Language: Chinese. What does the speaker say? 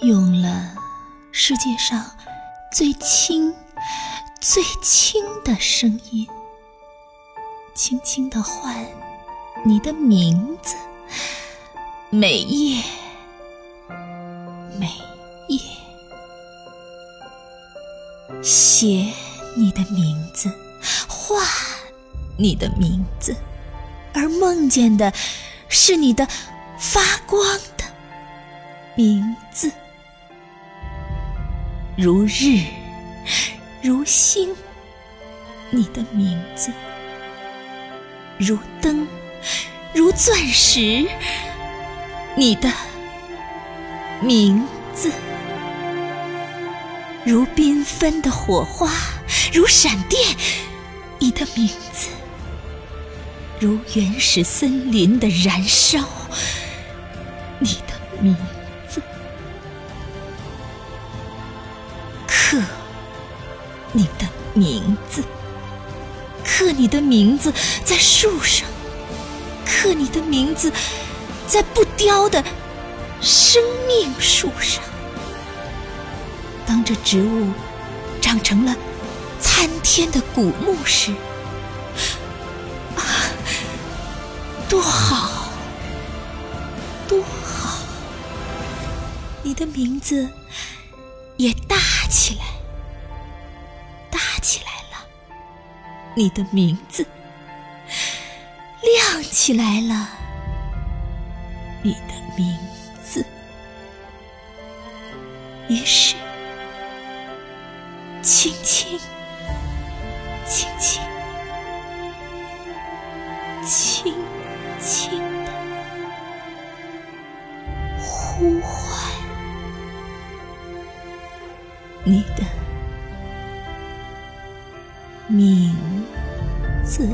用了世界上最轻、最轻的声音，轻轻的唤你的名字，每夜，每夜，写你的名字，画你的名字，而梦见的是你的发光的名字。如日，如星，你的名字；如灯，如钻石，你的名字；如缤纷的火花，如闪电，你的名字；如原始森林的燃烧，你的名。刻你的名字，刻你的名字在树上，刻你的名字在不凋的生命树上。当这植物长成了参天的古木时，啊，多好，多好！你的名字也大。起来，大起来了！你的名字亮起来了，你的名字。于是，轻轻，轻轻，轻你的名字。